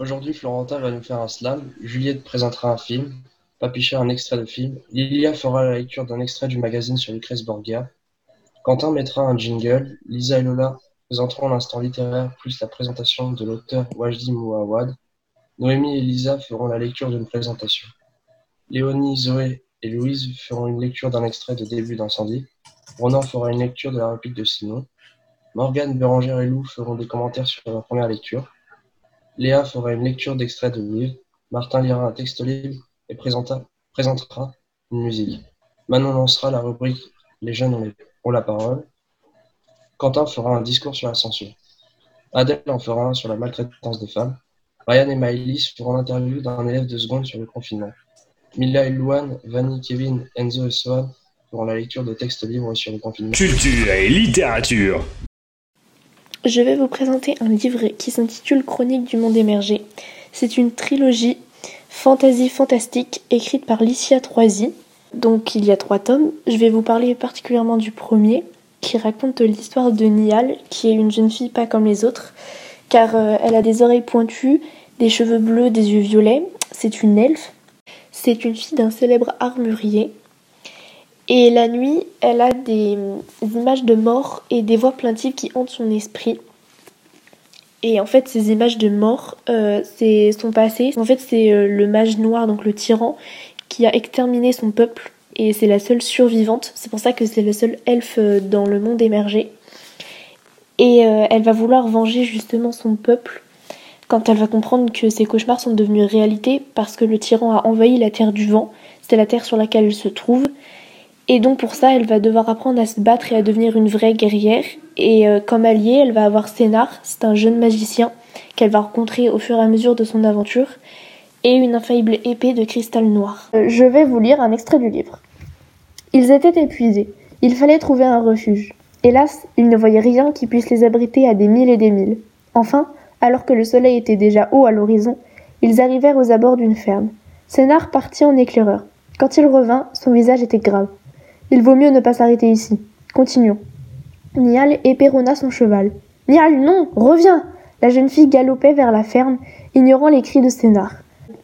Aujourd'hui, Florentin va nous faire un slam, Juliette présentera un film, Papicha un extrait de film, Lilia fera la lecture d'un extrait du magazine sur Lucrèce Borgia, Quentin mettra un jingle, Lisa et Lola présenteront l'instant littéraire plus la présentation de l'auteur Wajdi Mouawad, Noémie et Lisa feront la lecture d'une présentation. Léonie, Zoé et Louise feront une lecture d'un extrait de Début d'incendie. Ronan fera une lecture de la réplique de Simon. Morgane, Bérangère et Lou feront des commentaires sur la première lecture. Léa fera une lecture d'extrait de livre. Martin lira un texte libre et présentera une musique. Manon lancera la rubrique Les jeunes ont, la parole. Quentin fera un discours sur la censure. Adèle en fera un sur la maltraitance des femmes. Ryan et Maëlys feront l'interview d'un élève de seconde sur le confinement. Mila et Luan, Vanny, Kevin, Enzo et Sohan feront la lecture de textes libres sur le confinement. Culture et littérature. Je vais vous présenter un livre qui s'intitule Chronique du monde émergé. C'est une trilogie fantasy fantastique écrite par Licia Troisi. Donc il y a trois tomes. Je vais vous parler particulièrement du premier qui raconte l'histoire de Nial, qui est une jeune fille pas comme les autres, car euh, elle a des oreilles pointues, des cheveux bleus, des yeux violets. C'est une elfe. C'est une fille d'un célèbre armurier. Et la nuit, elle a des, images de mort et des voix plaintives qui hantent son esprit. Et en fait, ces images de mort, euh, c'est son passé. En fait, c'est euh, le mage noir, donc le tyran, qui a exterminé son peuple. Et c'est la seule survivante. C'est pour ça que c'est le seul elfe euh, dans le monde émergé. Et elle va vouloir venger justement son peuple quand elle va comprendre que ses cauchemars sont devenus réalité parce que le tyran a envahi la terre du vent. C'est la terre sur laquelle elle se trouve. Et donc pour ça, elle va devoir apprendre à se battre et à devenir une vraie guerrière. Et euh, comme allié, elle va avoir Sénar, c'est un jeune magicien qu'elle va rencontrer au fur et à mesure de son aventure, et une infaillible épée de cristal noir. Euh, je vais vous lire un extrait du livre. Ils étaient épuisés, il fallait trouver un refuge. Hélas, ils ne voyaient rien qui puisse les abriter à des milles et des milles. Enfin, alors que le soleil était déjà haut à l'horizon, ils arrivèrent aux abords d'une ferme. Sénar partit en éclaireur. Quand il revint, son visage était grave. Il vaut mieux ne pas s'arrêter ici. Continuons. Nial éperonna son cheval. Nial, non, reviens La jeune fille galopait vers la ferme, ignorant les cris de Sénar.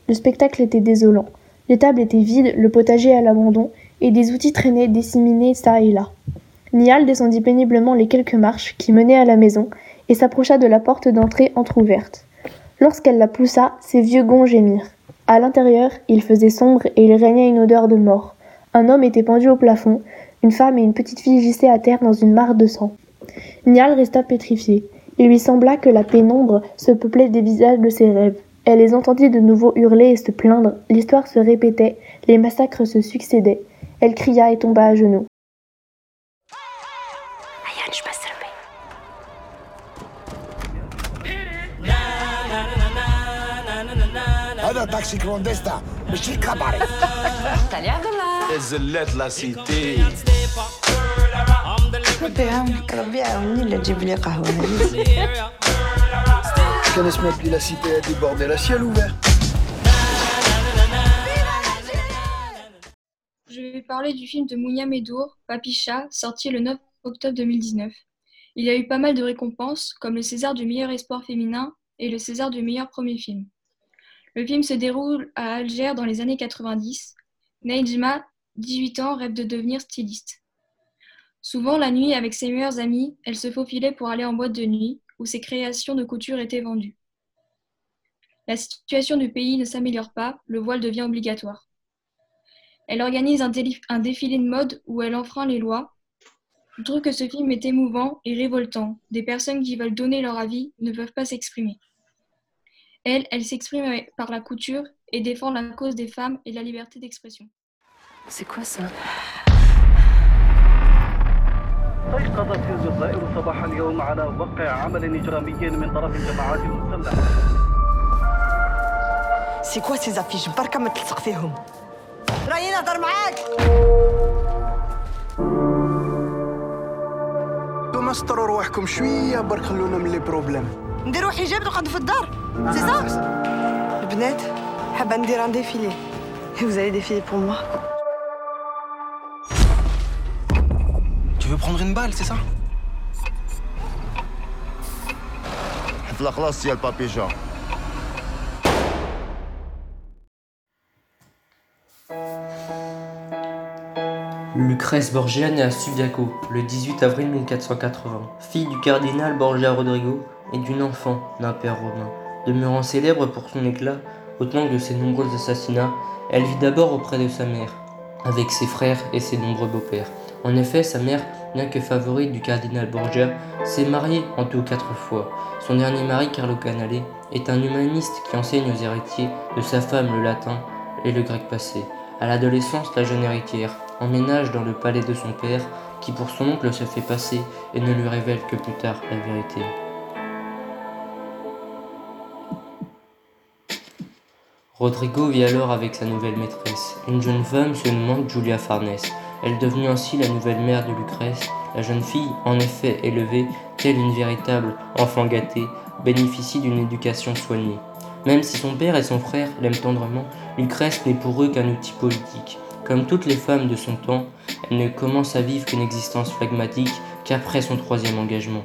Le spectacle était désolant. Les tables étaient vides, le potager à l'abandon, et des outils traînaient disséminés çà et là. Nial descendit péniblement les quelques marches qui menaient à la maison et s'approcha de la porte d'entrée entr'ouverte. Lorsqu'elle la poussa, ses vieux gonds gémirent. À l'intérieur, il faisait sombre et il régnait une odeur de mort. Un homme était pendu au plafond, une femme et une petite fille gissaient à terre dans une mare de sang. Nial resta pétrifié. Il lui sembla que la pénombre se peuplait des visages de ses rêves. Elle les entendit de nouveau hurler et se plaindre. L'histoire se répétait, les massacres se succédaient. Elle cria et tomba à genoux. هذا تاكسي كلونديستا ماشي كاباري Salut Abdallah الزلات لا سيتي ربي يعاونك ربي يعاوني لا تجيب لي قهوة كان اسمها بلي لا سيتي دي بوردي لا ciel ouvert Je vais parler du film de Mounia Medour, Papicha, sorti le 9 octobre 2019. Il y a eu pas mal de récompenses, comme le César du meilleur espoir féminin et le César du meilleur premier film. Le film se déroule à Alger dans les années 90. Neijma, 18 ans, rêve de devenir styliste. Souvent, la nuit, avec ses meilleurs amis, elle se faufilait pour aller en boîte de nuit, où ses créations de couture étaient vendues. La situation du pays ne s'améliore pas, le voile devient obligatoire. Elle organise un, un défilé de mode où elle enfreint les lois. Je trouve que ce film est émouvant et révoltant. Des personnes qui veulent donner leur avis ne peuvent pas s'exprimer. Elle, elle s'exprime par la couture et défend la cause des femmes et la liberté d'expression. C'est quoi ça استيقظت الجزائر صباح اليوم على وقع عمل إجرامي من طرف الجماعات المسلحة. سي كوا سي زافيش بركة ما تلصق فيهم؟ راني نهضر معاك! انتوما استروا رواحكم شوية برك خلونا من لي بروبليم. نديرو حجاب نقعدو في الدار سي صا البنات حابة ندير ان ديفيلي Vous allez défiler pour moi Tu veux prendre une balle, c'est ça Lucrèce Borgia naît à Subiaco le 18 avril 1480, fille du cardinal Borgia Rodrigo et d'une enfant d'un père romain. Demeurant célèbre pour son éclat, autant de ses nombreux assassinats, elle vit d'abord auprès de sa mère, avec ses frères et ses nombreux beaux-pères. En effet, sa mère, bien que favorite du cardinal Borgia, s'est mariée en tout quatre fois. Son dernier mari, Carlo Canale, est un humaniste qui enseigne aux héritiers de sa femme le latin et le grec passé. À l'adolescence, la jeune héritière emménage dans le palais de son père, qui pour son oncle se fait passer et ne lui révèle que plus tard la vérité. Rodrigo vit alors avec sa nouvelle maîtresse, une jeune femme se nommant Julia Farnes. Elle devenue ainsi la nouvelle mère de Lucrèce. La jeune fille, en effet élevée, telle une véritable enfant gâtée, bénéficie d'une éducation soignée. Même si son père et son frère l'aiment tendrement, Lucrèce n'est pour eux qu'un outil politique. Comme toutes les femmes de son temps, elle ne commence à vivre qu'une existence phlegmatique qu'après son troisième engagement.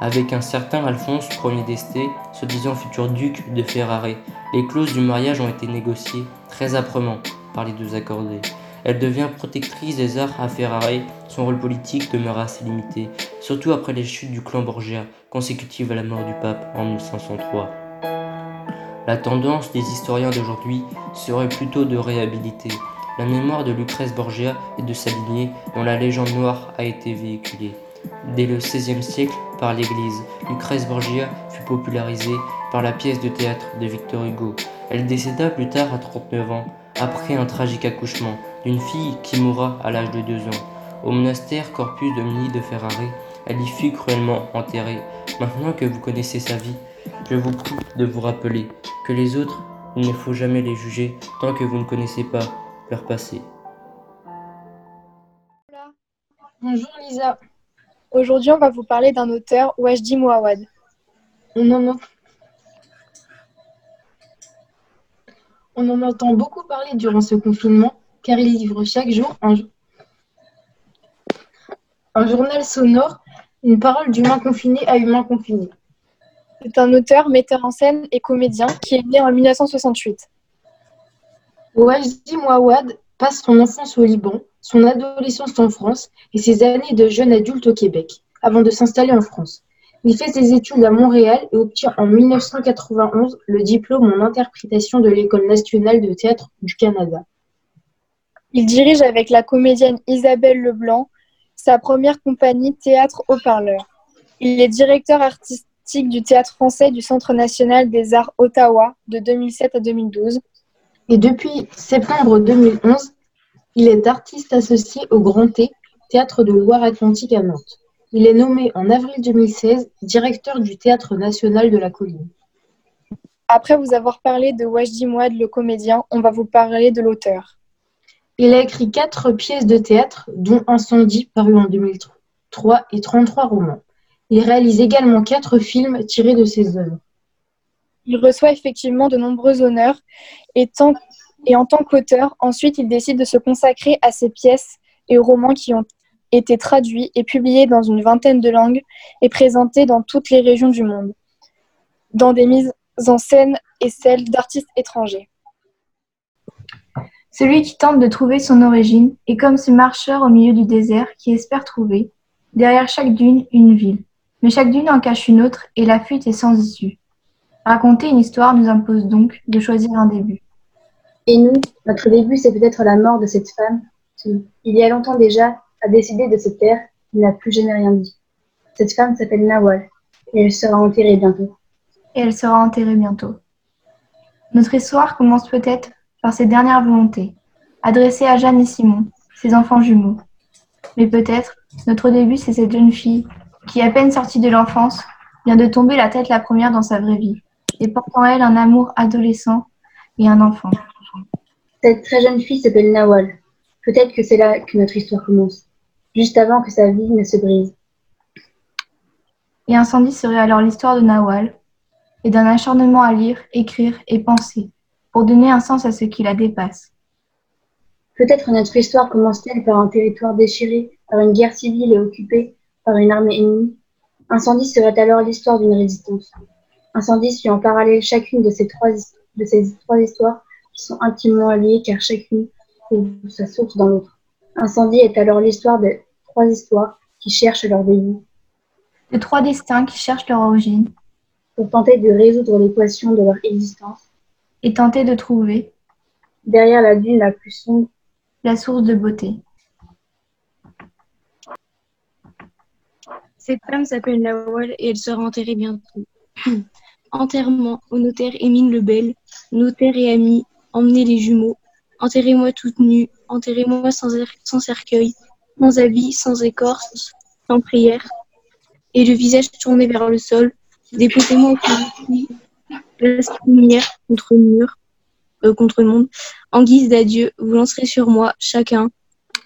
Avec un certain Alphonse Ier d'Este, se disant futur duc de Ferrare, les clauses du mariage ont été négociées très âprement par les deux accordés. Elle devient protectrice des arts à Ferrare, son rôle politique demeura assez limité, surtout après les chutes du clan Borgia, consécutives à la mort du pape en 1503. La tendance des historiens d'aujourd'hui serait plutôt de réhabiliter la mémoire de Lucrèce Borgia et de sa lignée dont la légende noire a été véhiculée. Dès le XVIe siècle, par l'Église, Lucrèce Borgia fut popularisée par la pièce de théâtre de Victor Hugo. Elle décéda plus tard à 39 ans, après un tragique accouchement d'une fille qui mourra à l'âge de 2 ans. Au monastère Corpus Domini de Ferrare, elle y fut cruellement enterrée. Maintenant que vous connaissez sa vie, je vous prie de vous rappeler que les autres, il ne faut jamais les juger tant que vous ne connaissez pas leur passé. Bonjour Lisa. Aujourd'hui, on va vous parler d'un auteur, Wajdi Mouawad. On en entend beaucoup parler durant ce confinement, car il livre chaque jour un, jo- un journal sonore, une parole d'humain confiné à humain confiné. C'est un auteur, metteur en scène et comédien qui est né en 1968. Wajdi Mouawad passe son enfance au Liban, son adolescence en France et ses années de jeune adulte au Québec, avant de s'installer en France. Il fait ses études à Montréal et obtient en 1991 le diplôme en interprétation de l'École nationale de théâtre du Canada. Il dirige avec la comédienne Isabelle Leblanc sa première compagnie Théâtre Haut-Parleur. Il est directeur artistique du Théâtre français du Centre national des arts Ottawa de 2007 à 2012. Et depuis septembre 2011, il est artiste associé au Grand T, Théâtre de Loire-Atlantique à Nantes. Il est nommé en avril 2016 directeur du Théâtre national de la Colline. Après vous avoir parlé de Wajdi Mouad, le comédien, on va vous parler de l'auteur. Il a écrit quatre pièces de théâtre, dont Incendie, paru en 2003, et 33 romans. Il réalise également quatre films tirés de ses œuvres. Il reçoit effectivement de nombreux honneurs et, et en tant qu'auteur, ensuite il décide de se consacrer à ses pièces et aux romans qui ont été traduits et publiés dans une vingtaine de langues et présentés dans toutes les régions du monde, dans des mises en scène et celles d'artistes étrangers. Celui qui tente de trouver son origine est comme ce marcheur au milieu du désert qui espère trouver, derrière chaque dune, une ville. Mais chaque dune en cache une autre et la fuite est sans issue. Raconter une histoire nous impose donc de choisir un début. Et nous, notre début, c'est peut-être la mort de cette femme qui, il y a longtemps déjà, a décidé de se taire et n'a plus jamais rien dit. Cette femme s'appelle Nawal et elle sera enterrée bientôt. Et elle sera enterrée bientôt. Notre histoire commence peut-être par ses dernières volontés, adressées à Jeanne et Simon, ses enfants jumeaux. Mais peut-être notre début, c'est cette jeune fille qui, à peine sortie de l'enfance, vient de tomber la tête la première dans sa vraie vie, et porte en elle un amour adolescent et un enfant. Cette très jeune fille s'appelle Nawal. Peut-être que c'est là que notre histoire commence, juste avant que sa vie ne se brise. Et Incendie serait alors l'histoire de Nawal, et d'un acharnement à lire, écrire et penser, pour donner un sens à ce qui la dépasse. Peut-être notre histoire commence-t-elle par un territoire déchiré, par une guerre civile et occupée par une armée ennemie? Incendie serait alors l'histoire d'une résistance. Incendie suit en parallèle chacune de ces trois, de ces trois histoires qui sont intimement liées car chacune trouve sa source dans l'autre. Incendie est alors l'histoire de trois histoires qui cherchent leur début. De trois destins qui cherchent leur origine. Pour tenter de résoudre l'équation de leur existence. Et tenter de trouver. Derrière la dune la plus sombre. La source de beauté. Cette femme s'appelle Nawal et elle sera enterrée bientôt. Enterrement au notaire Émile Lebel, notaire et ami, emmenez les jumeaux. Enterrez-moi toute nue, enterrez-moi sans, sans cercueil, sans habit, sans écorce, sans prière, et le visage tourné vers le sol. Déposez-moi au fond place lumière contre mur, euh, contre monde. En guise d'adieu, vous lancerez sur moi, chacun,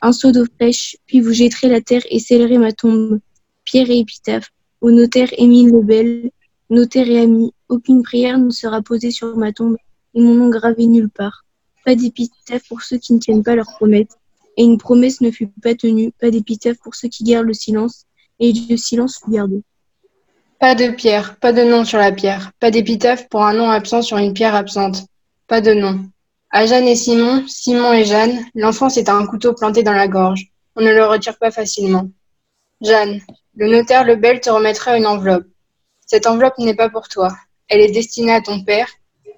un seau d'eau fraîche, puis vous jetterez la terre et scellerez ma tombe. Pierre et épitaphe. Au notaire Émile Lebel, notaire et ami, aucune prière ne sera posée sur ma tombe et mon nom gravé nulle part. Pas d'épitaphe pour ceux qui ne tiennent pas leurs promesses. Et une promesse ne fut pas tenue, pas d'épitaphe pour ceux qui gardent le silence, et le silence fut gardé. Pas de pierre, pas de nom sur la pierre, pas d'épitaphe pour un nom absent sur une pierre absente. Pas de nom. À Jeanne et Simon, Simon et Jeanne, l'enfant c'est un couteau planté dans la gorge. On ne le retire pas facilement. Jeanne, le notaire Lebel te remettra une enveloppe. Cette enveloppe n'est pas pour toi. Elle est destinée à ton père.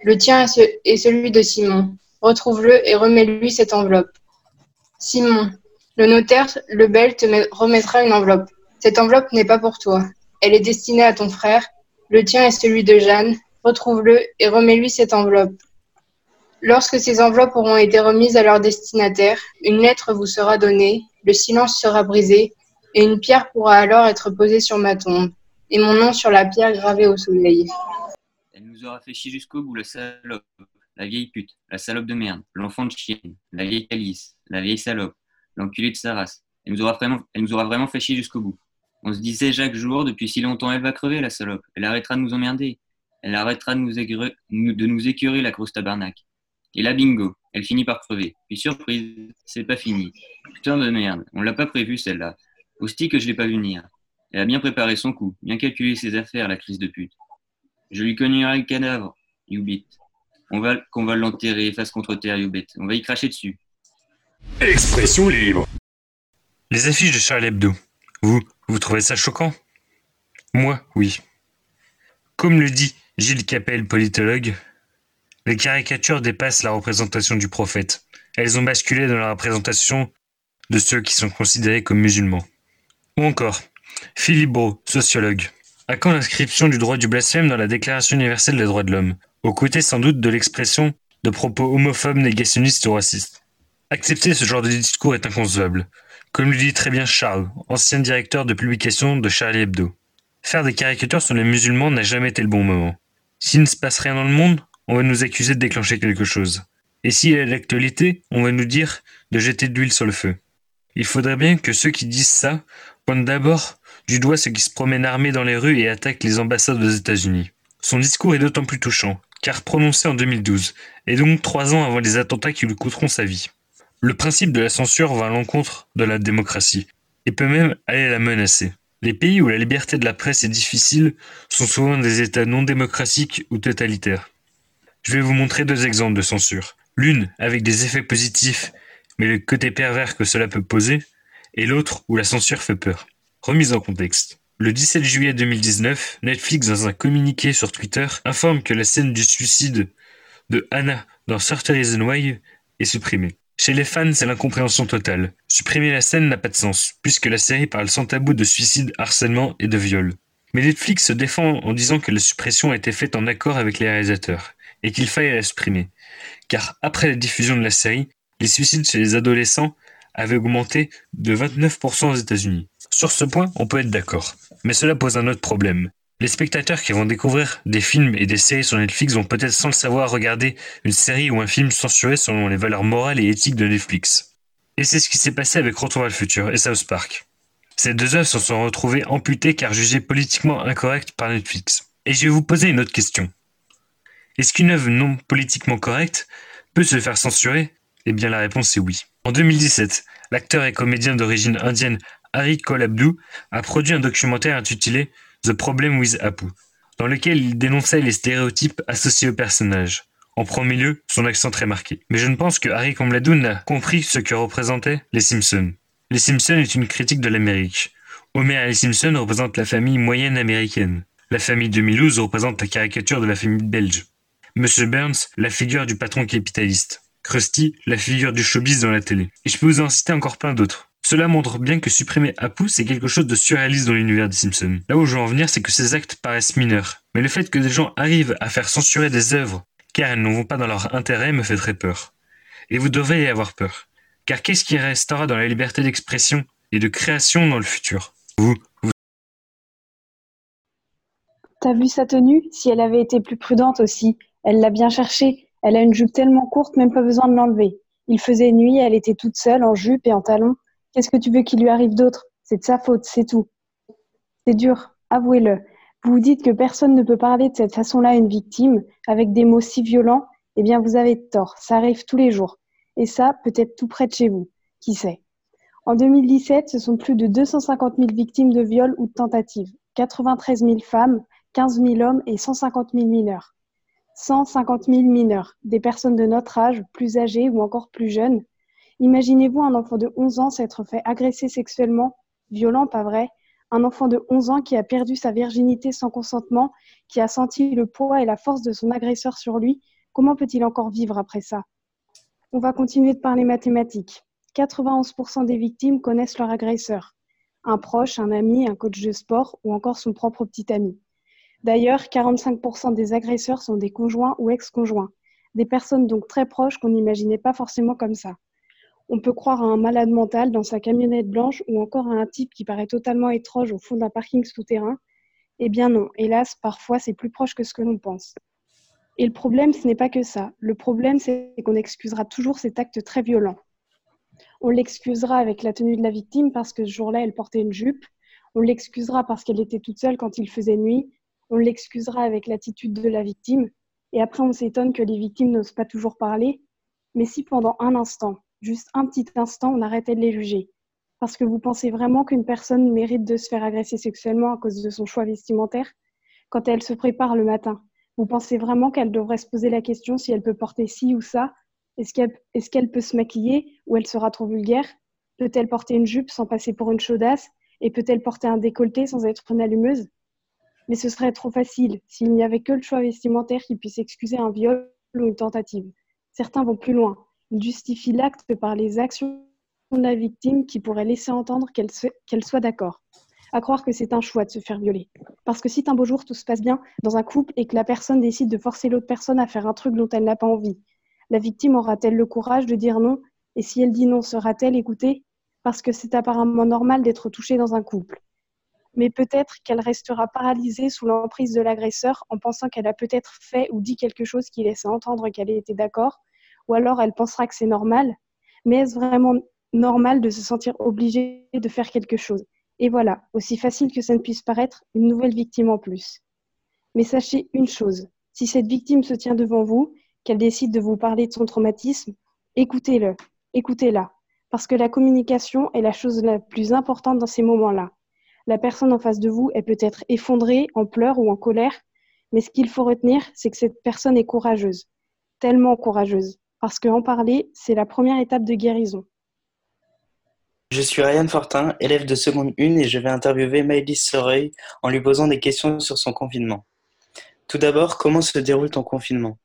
Le tien est celui de Simon. Retrouve-le et remets-lui cette enveloppe. Simon, le notaire Lebel te remettra une enveloppe. Cette enveloppe n'est pas pour toi. Elle est destinée à ton frère. Le tien est celui de Jeanne. Retrouve-le et remets-lui cette enveloppe. Lorsque ces enveloppes auront été remises à leur destinataire, une lettre vous sera donnée, le silence sera brisé, et une pierre pourra alors être posée sur ma tombe, et mon nom sur la pierre gravée au soleil. Elle nous aura fait chier jusqu'au bout, la salope, la vieille pute, la salope de merde, l'enfant de chienne, la vieille calice, la vieille salope, l'enculé de sa race. Elle nous aura vraiment, elle nous aura vraiment fait chier jusqu'au bout. On se disait chaque jour, depuis si longtemps, elle va crever, la salope. Elle arrêtera de nous emmerder. Elle arrêtera de nous, écurer, de nous écurer la grosse tabarnak. Et là, bingo, elle finit par crever. Puis surprise, c'est pas fini. Putain de merde, on l'a pas prévu celle-là. Hostie que je l'ai pas vu venir. Elle a bien préparé son coup, bien calculé ses affaires, la crise de pute. Je lui cognerai le cadavre, Youbit. On va, qu'on va l'enterrer face contre terre, Youbit. On va y cracher dessus. Expression libre. Les affiches de Charlie Hebdo. Vous, vous trouvez ça choquant? Moi, oui. Comme le dit Gilles Capel, politologue, les caricatures dépassent la représentation du prophète. Elles ont basculé dans la représentation de ceux qui sont considérés comme musulmans. Ou encore, Philippe Bro, sociologue. À quand l'inscription du droit du blasphème dans la Déclaration universelle des droits de l'homme? Aux côtés sans doute de l'expression de propos homophobes, négationnistes ou racistes. Accepter ce genre de discours est inconcevable. Comme le dit très bien Charles, ancien directeur de publication de Charlie Hebdo. Faire des caricatures sur les musulmans n'a jamais été le bon moment. S'il ne se passe rien dans le monde, on va nous accuser de déclencher quelque chose. Et s'il a l'actualité, on va nous dire de jeter de l'huile sur le feu. Il faudrait bien que ceux qui disent ça pointent d'abord du doigt ceux qui se promènent armés dans les rues et attaquent les ambassades aux États-Unis. Son discours est d'autant plus touchant, car prononcé en 2012, et donc trois ans avant les attentats qui lui coûteront sa vie. Le principe de la censure va à l'encontre de la démocratie, et peut même aller la menacer. Les pays où la liberté de la presse est difficile sont souvent des États non démocratiques ou totalitaires. Je vais vous montrer deux exemples de censure. L'une avec des effets positifs, mais le côté pervers que cela peut poser, et l'autre où la censure fait peur. Remise en contexte. Le 17 juillet 2019, Netflix, dans un communiqué sur Twitter, informe que la scène du suicide de Anna dans Sorter is Why est supprimée. Chez les fans, c'est l'incompréhension totale. Supprimer la scène n'a pas de sens, puisque la série parle sans tabou de suicide, harcèlement et de viol. Mais Netflix se défend en disant que la suppression a été faite en accord avec les réalisateurs, et qu'il fallait la supprimer. Car après la diffusion de la série, les suicides chez les adolescents avaient augmenté de 29% aux États-Unis. Sur ce point, on peut être d'accord. Mais cela pose un autre problème. Les spectateurs qui vont découvrir des films et des séries sur Netflix vont peut-être sans le savoir regarder une série ou un film censuré selon les valeurs morales et éthiques de Netflix. Et c'est ce qui s'est passé avec Retour vers le futur et South Park. Ces deux œuvres se sont retrouvées amputées car jugées politiquement incorrectes par Netflix. Et je vais vous poser une autre question. Est-ce qu'une œuvre non politiquement correcte peut se faire censurer? Eh bien la réponse est oui. En 2017, l'acteur et comédien d'origine indienne Harry Kolabdou a produit un documentaire intitulé The Problem with Apu, dans lequel il dénonçait les stéréotypes associés au personnage. En premier lieu, son accent très marqué. Mais je ne pense que Harry Combladoun a compris ce que représentaient les Simpsons. Les Simpsons est une critique de l'Amérique. Homer et les Simpsons représentent la famille moyenne américaine. La famille de Milouz représente la caricature de la famille belge. Monsieur Burns, la figure du patron capitaliste. Krusty, la figure du showbiz dans la télé. Et je peux vous en citer encore plein d'autres. Cela montre bien que supprimer Apu, c'est quelque chose de surréaliste dans l'univers des Simpsons. Là où je veux en venir, c'est que ces actes paraissent mineurs. Mais le fait que des gens arrivent à faire censurer des œuvres car elles ne vont pas dans leur intérêt me fait très peur. Et vous devriez y avoir peur. Car qu'est-ce qui restera dans la liberté d'expression et de création dans le futur? Vous, vous T'as vu sa tenue? Si elle avait été plus prudente aussi. Elle l'a bien cherché. Elle a une jupe tellement courte, même pas besoin de l'enlever. Il faisait nuit, elle était toute seule, en jupe et en talons. Qu'est-ce que tu veux qu'il lui arrive d'autre? C'est de sa faute, c'est tout. C'est dur, avouez-le. Vous vous dites que personne ne peut parler de cette façon-là à une victime, avec des mots si violents. Eh bien, vous avez tort. Ça arrive tous les jours. Et ça, peut-être tout près de chez vous. Qui sait? En 2017, ce sont plus de 250 000 victimes de viol ou de tentatives. 93 000 femmes, 15 000 hommes et 150 000 mineurs. 150 000 mineurs, des personnes de notre âge, plus âgées ou encore plus jeunes. Imaginez-vous un enfant de 11 ans s'être fait agresser sexuellement, violent, pas vrai, un enfant de 11 ans qui a perdu sa virginité sans consentement, qui a senti le poids et la force de son agresseur sur lui, comment peut-il encore vivre après ça? On va continuer de parler mathématiques. 91% des victimes connaissent leur agresseur. Un proche, un ami, un coach de sport ou encore son propre petit ami. D'ailleurs, 45% des agresseurs sont des conjoints ou ex-conjoints, des personnes donc très proches qu'on n'imaginait pas forcément comme ça. On peut croire à un malade mental dans sa camionnette blanche ou encore à un type qui paraît totalement étrange au fond d'un parking souterrain. Eh bien non, hélas, parfois c'est plus proche que ce que l'on pense. Et le problème, ce n'est pas que ça. Le problème, c'est qu'on excusera toujours cet acte très violent. On l'excusera avec la tenue de la victime parce que ce jour-là, elle portait une jupe. On l'excusera parce qu'elle était toute seule quand il faisait nuit on l'excusera avec l'attitude de la victime, et après on s'étonne que les victimes n'osent pas toujours parler. Mais si pendant un instant, juste un petit instant, on arrêtait de les juger, parce que vous pensez vraiment qu'une personne mérite de se faire agresser sexuellement à cause de son choix vestimentaire, quand elle se prépare le matin, vous pensez vraiment qu'elle devrait se poser la question si elle peut porter ci ou ça? Est-ce qu'elle peut se maquiller ou elle sera trop vulgaire? Peut-elle porter une jupe sans passer pour une chaudasse? Et peut-elle porter un décolleté sans être une allumeuse? Mais ce serait trop facile s'il n'y avait que le choix vestimentaire qui puisse excuser un viol ou une tentative. Certains vont plus loin. Ils justifient l'acte par les actions de la victime qui pourraient laisser entendre qu'elle soit d'accord. À croire que c'est un choix de se faire violer. Parce que si un beau jour tout se passe bien dans un couple et que la personne décide de forcer l'autre personne à faire un truc dont elle n'a pas envie, la victime aura-t-elle le courage de dire non? Et si elle dit non, sera-t-elle écoutée? Parce que c'est apparemment normal d'être touché dans un couple mais peut-être qu'elle restera paralysée sous l'emprise de l'agresseur en pensant qu'elle a peut-être fait ou dit quelque chose qui laissait entendre qu'elle était d'accord, ou alors elle pensera que c'est normal. Mais est-ce vraiment normal de se sentir obligée de faire quelque chose? Et voilà, aussi facile que ça ne puisse paraître, une nouvelle victime en plus. Mais sachez une chose, si cette victime se tient devant vous, qu'elle décide de vous parler de son traumatisme, écoutez-le, écoutez-la, parce que la communication est la chose la plus importante dans ces moments-là. La personne en face de vous est peut-être effondrée, en pleurs ou en colère, mais ce qu'il faut retenir, c'est que cette personne est courageuse, tellement courageuse, parce qu'en parler, c'est la première étape de guérison. Je suis Ryan Fortin, élève de seconde 1 et je vais interviewer Maëlys Soreuil en lui posant des questions sur son confinement. Tout d'abord, comment se déroule ton confinement?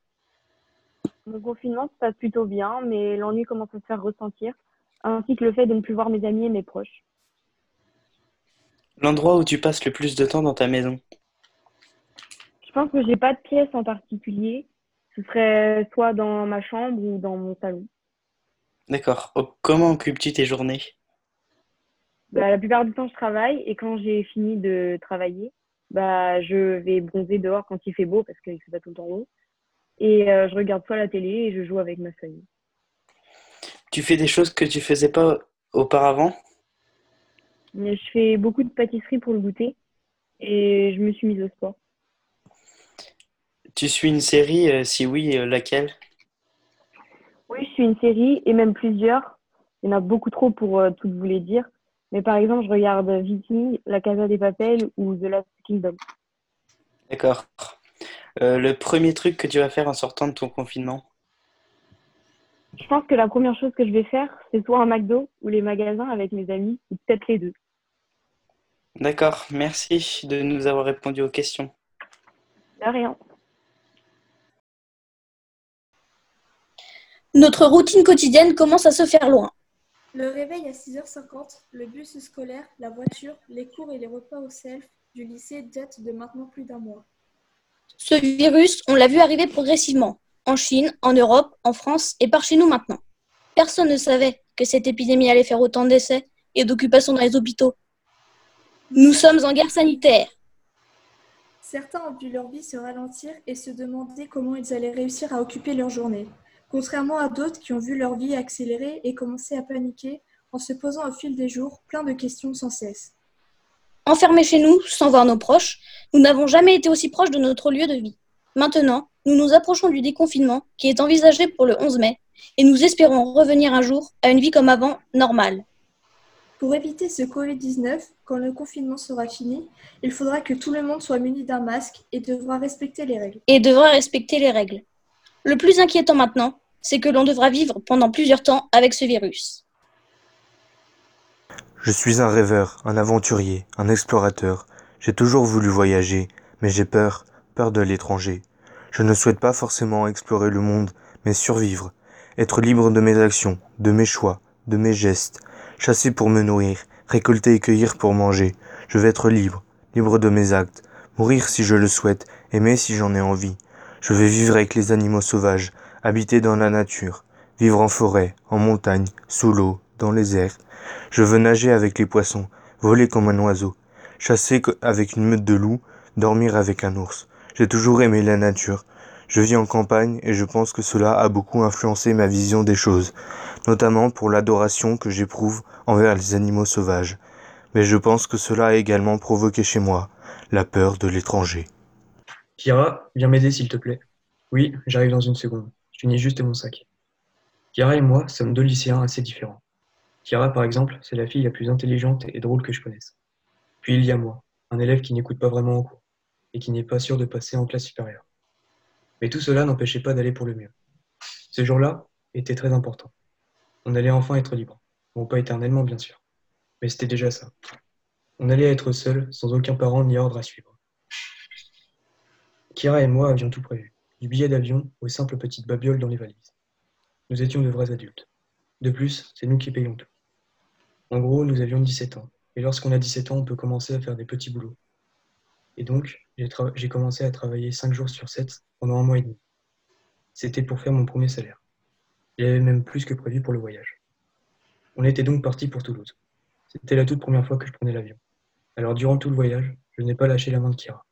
Mon confinement se passe plutôt bien, mais l'ennui commence à se faire ressentir, ainsi que le fait de ne plus voir mes amis et mes proches. L'endroit où tu passes le plus de temps dans ta maison? Je pense que j'ai pas de pièce en particulier. Ce serait soit dans ma chambre ou dans mon salon. D'accord. Oh, comment occupes-tu tes journées? Bah, La plupart du temps, je travaille et quand j'ai fini de travailler, bah, je vais bronzer dehors quand il fait beau parce que c'est pas tout le temps beau. Et euh, je regarde soit la télé et je joue avec ma famille. Tu fais des choses que tu faisais pas auparavant? Je fais beaucoup de pâtisserie pour le goûter et je me suis mise au sport. Tu suis une série euh, Si oui, euh, laquelle? Oui, je suis une série et même plusieurs. Il y en a beaucoup trop pour euh, tout vous les dire. Mais par exemple, je regarde Viking, La Casa des Papel ou The Last Kingdom. D'accord. Euh, le premier truc que tu vas faire en sortant de ton confinement? Je pense que la première chose que je vais faire, c'est soit un McDo ou les magasins avec mes amis, ou peut-être les deux. D'accord, merci de nous avoir répondu aux questions. De rien. Notre routine quotidienne commence à se faire loin. Le réveil à 6h50, le bus scolaire, la voiture, les cours et les repas au self du lycée datent de maintenant plus d'un mois. Ce virus, on l'a vu arriver progressivement, en Chine, en Europe, en France et par chez nous maintenant. Personne ne savait que cette épidémie allait faire autant d'essais et d'occupations dans les hôpitaux. Nous sommes en guerre sanitaire. Certains ont vu leur vie se ralentir et se demander comment ils allaient réussir à occuper leur journée, contrairement à d'autres qui ont vu leur vie accélérer et commencer à paniquer en se posant au fil des jours plein de questions sans cesse. Enfermés chez nous, sans voir nos proches, nous n'avons jamais été aussi proches de notre lieu de vie. Maintenant, nous nous approchons du déconfinement qui est envisagé pour le 11 mai et nous espérons revenir un jour à une vie comme avant, normale. Pour éviter ce Covid-19, quand le confinement sera fini, il faudra que tout le monde soit muni d'un masque et devra respecter les règles. Et devra respecter les règles. Le plus inquiétant maintenant, c'est que l'on devra vivre pendant plusieurs temps avec ce virus. Je suis un rêveur, un aventurier, un explorateur. J'ai toujours voulu voyager, mais j'ai peur, peur de l'étranger. Je ne souhaite pas forcément explorer le monde, mais survivre, être libre de mes actions, de mes choix, de mes gestes, chasser pour me nourrir, récolter et cueillir pour manger. Je veux être libre, libre de mes actes, mourir si je le souhaite, aimer si j'en ai envie. Je vais vivre avec les animaux sauvages, habiter dans la nature, vivre en forêt, en montagne, sous l'eau, dans les airs. Je veux nager avec les poissons, voler comme un oiseau, chasser avec une meute de loups, dormir avec un ours. J'ai toujours aimé la nature. Je vis en campagne et je pense que cela a beaucoup influencé ma vision des choses, notamment pour l'adoration que j'éprouve envers les animaux sauvages. Mais je pense que cela a également provoqué chez moi la peur de l'étranger. Kira, viens m'aider s'il te plaît. Oui, j'arrive dans une seconde. Je finis juste mon sac. Kira et moi sommes deux lycéens assez différents. Kira, par exemple, c'est la fille la plus intelligente et drôle que je connaisse. Puis il y a moi, un élève qui n'écoute pas vraiment en cours et qui n'est pas sûr de passer en classe supérieure. Mais tout cela n'empêchait pas d'aller pour le mieux. Ce jour-là était très important. On allait enfin être libre. Bon, pas éternellement, bien sûr. Mais c'était déjà ça. On allait être seul, sans aucun parent ni ordre à suivre. Kira et moi avions tout prévu. Du billet d'avion aux simples petites babioles dans les valises. Nous étions de vrais adultes. De plus, c'est nous qui payons tout. En gros, nous avions 17 ans. Et lorsqu'on a 17 ans, on peut commencer à faire des petits boulots. Et donc, j'ai commencé à travailler 5 jours sur 7 pendant un mois et demi. C'était pour faire mon premier salaire. J'avais même plus que prévu pour le voyage. On était donc parti pour Toulouse. C'était la toute première fois que je prenais l'avion. Alors durant tout le voyage, je n'ai pas lâché la main de Kira.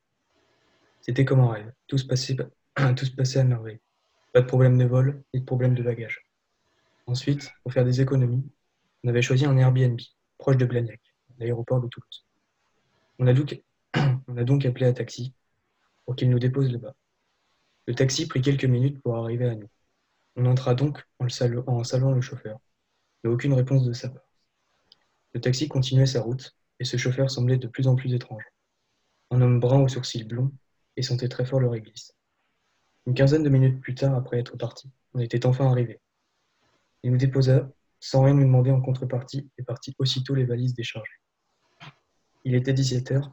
C'était comme un rêve. Tout se passait, tout se passait à merveille. Pas de problème de vol, ni de problème de bagage. Ensuite, pour faire des économies, on avait choisi un Airbnb, proche de Blagnac, l'aéroport de Toulouse. On a, donc, appelé un taxi pour qu'il nous dépose là-bas. Le taxi prit quelques minutes pour arriver à nous. On entra donc en, en saluant le chauffeur, mais aucune réponse de sa part. Le taxi continuait sa route, et ce chauffeur semblait de plus en plus étrange. Un homme brun aux sourcils blonds, et sentait très fort le réglisse. Une quinzaine de minutes plus tard, après être parti, on était enfin arrivé. Il nous déposa, sans rien nous demander en contrepartie, et partit aussitôt les valises déchargées. Il était 17 heures.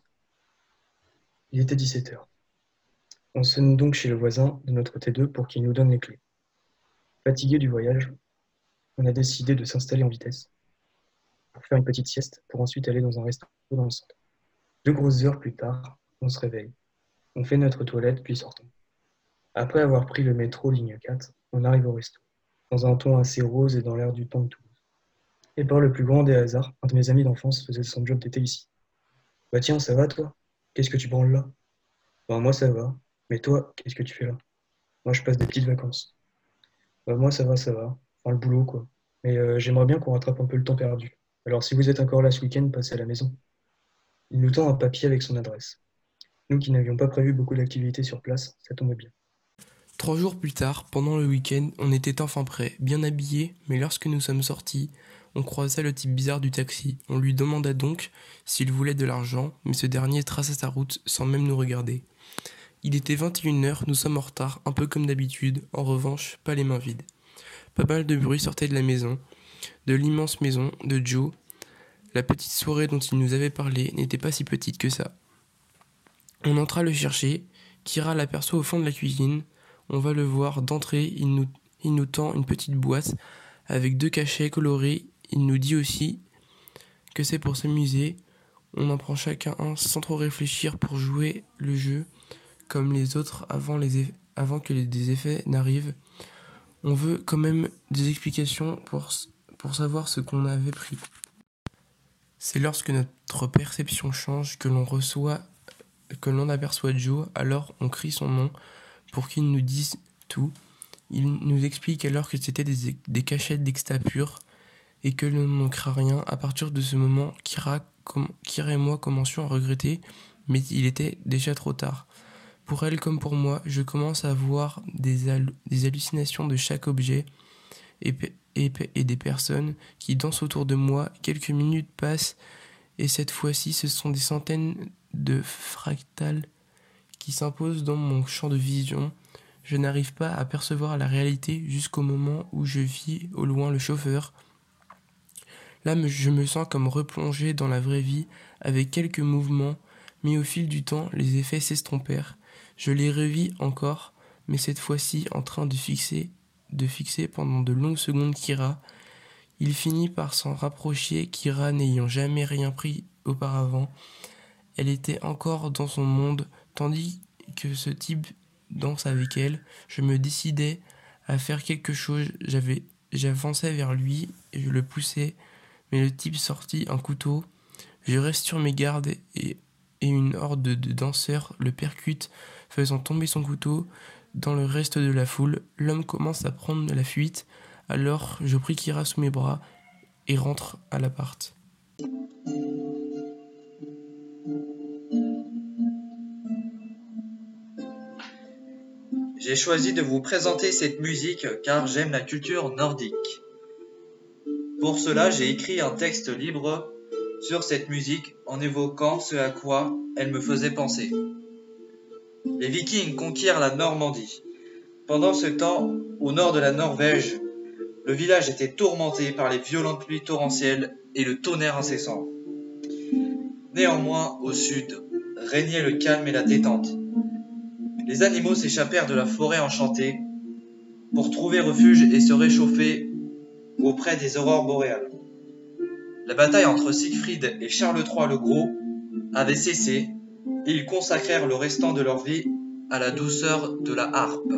Il était 17 heures. On sonne donc chez le voisin de notre T2 pour qu'il nous donne les clés. Fatigué du voyage, on a décidé de s'installer en vitesse pour faire une petite sieste pour ensuite aller dans un restaurant dans le centre. Deux grosses heures plus tard, on se réveille. On fait notre toilette puis sortons. Après avoir pris le métro ligne 4, on arrive au resto, dans un ton assez rose et dans l'air du temps de Toulouse. Et par le plus grand des hasards, un de mes amis d'enfance faisait son job d'été ici. Bah tiens, ça va toi? Qu'est-ce que tu branles là Bah moi ça va. Mais toi, qu'est-ce que tu fais là Moi je passe des petites vacances. Bah moi ça va, ça va. Enfin le boulot quoi. Mais euh, j'aimerais bien qu'on rattrape un peu le temps perdu. Alors si vous êtes encore là ce week-end, passez à la maison. Il nous tend un papier avec son adresse. Nous qui n'avions pas prévu beaucoup d'activités sur place, ça tombait bien. Trois jours plus tard, pendant le week-end, on était enfin prêts, bien habillés, mais lorsque nous sommes sortis, on croisa le type bizarre du taxi. On lui demanda donc s'il voulait de l'argent, mais ce dernier traça sa route sans même nous regarder. Il était 21h, nous sommes en retard, un peu comme d'habitude, en revanche, pas les mains vides. Pas mal de bruit sortait de la maison, de l'immense maison de Joe. La petite soirée dont il nous avait parlé n'était pas si petite que ça. On entra le chercher, Kira l'aperçoit au fond de la cuisine, on va le voir d'entrée, il nous, il tend une petite boîte avec deux cachets colorés, il nous dit aussi que c'est pour s'amuser, on en prend chacun un sans trop réfléchir pour jouer le jeu comme les autres avant que les, des effets n'arrivent. On veut quand même des explications pour, pour savoir ce qu'on avait pris. C'est lorsque notre perception change que l'on reçoit, que l'on aperçoit Joe, alors on crie son nom pour qu'il nous dise tout. Il nous explique alors que c'était des, cachettes d'exta pur et que l'on ne craint rien. À partir de ce moment, Kira, et moi commencions à regretter, mais il était déjà trop tard. Pour elle comme pour moi, je commence à voir des, hallucinations de chaque objet et, et, et, des personnes qui dansent autour de moi. Quelques minutes passent et cette fois-ci, ce sont des centaines de fractales qui s'imposent dans mon champ de vision. Je n'arrive pas à percevoir la réalité jusqu'au moment où je vis au loin le chauffeur. Là, je me sens comme replongé dans la vraie vie avec quelques mouvements, mais au fil du temps, les effets s'estompèrent. Je les revis encore, mais cette fois-ci en train de fixer, de fixer pendant de longues secondes Kira. Il finit par s'en rapprocher, Kira n'ayant jamais rien pris auparavant. Elle était encore dans son monde, tandis que ce type danse avec elle. Je me décidais à faire quelque chose. J'avais, j'avançais vers lui et je le poussais, mais le type sortit un couteau. Je reste sur mes gardes et, et une horde de danseurs le percute faisant tomber son couteau dans le reste de la foule. L'homme commence à prendre la fuite, alors je prie Kira sous mes bras et rentre à l'appart. J'ai choisi de vous présenter cette musique car j'aime la culture nordique. Pour cela, j'ai écrit un texte libre sur cette musique en évoquant ce à quoi elle me faisait penser. Les Vikings conquièrent la Normandie. Pendant ce temps, au nord de la Norvège, le village était tourmenté par les violentes pluies torrentielles et le tonnerre incessant. Néanmoins, au sud, régnait le calme et la détente. Les animaux s'échappèrent de la forêt enchantée pour trouver refuge et se réchauffer auprès des aurores boréales. La bataille entre Siegfried et Charles III le Gros avait cessé ils consacrèrent le restant de leur vie à la douceur de la harpe.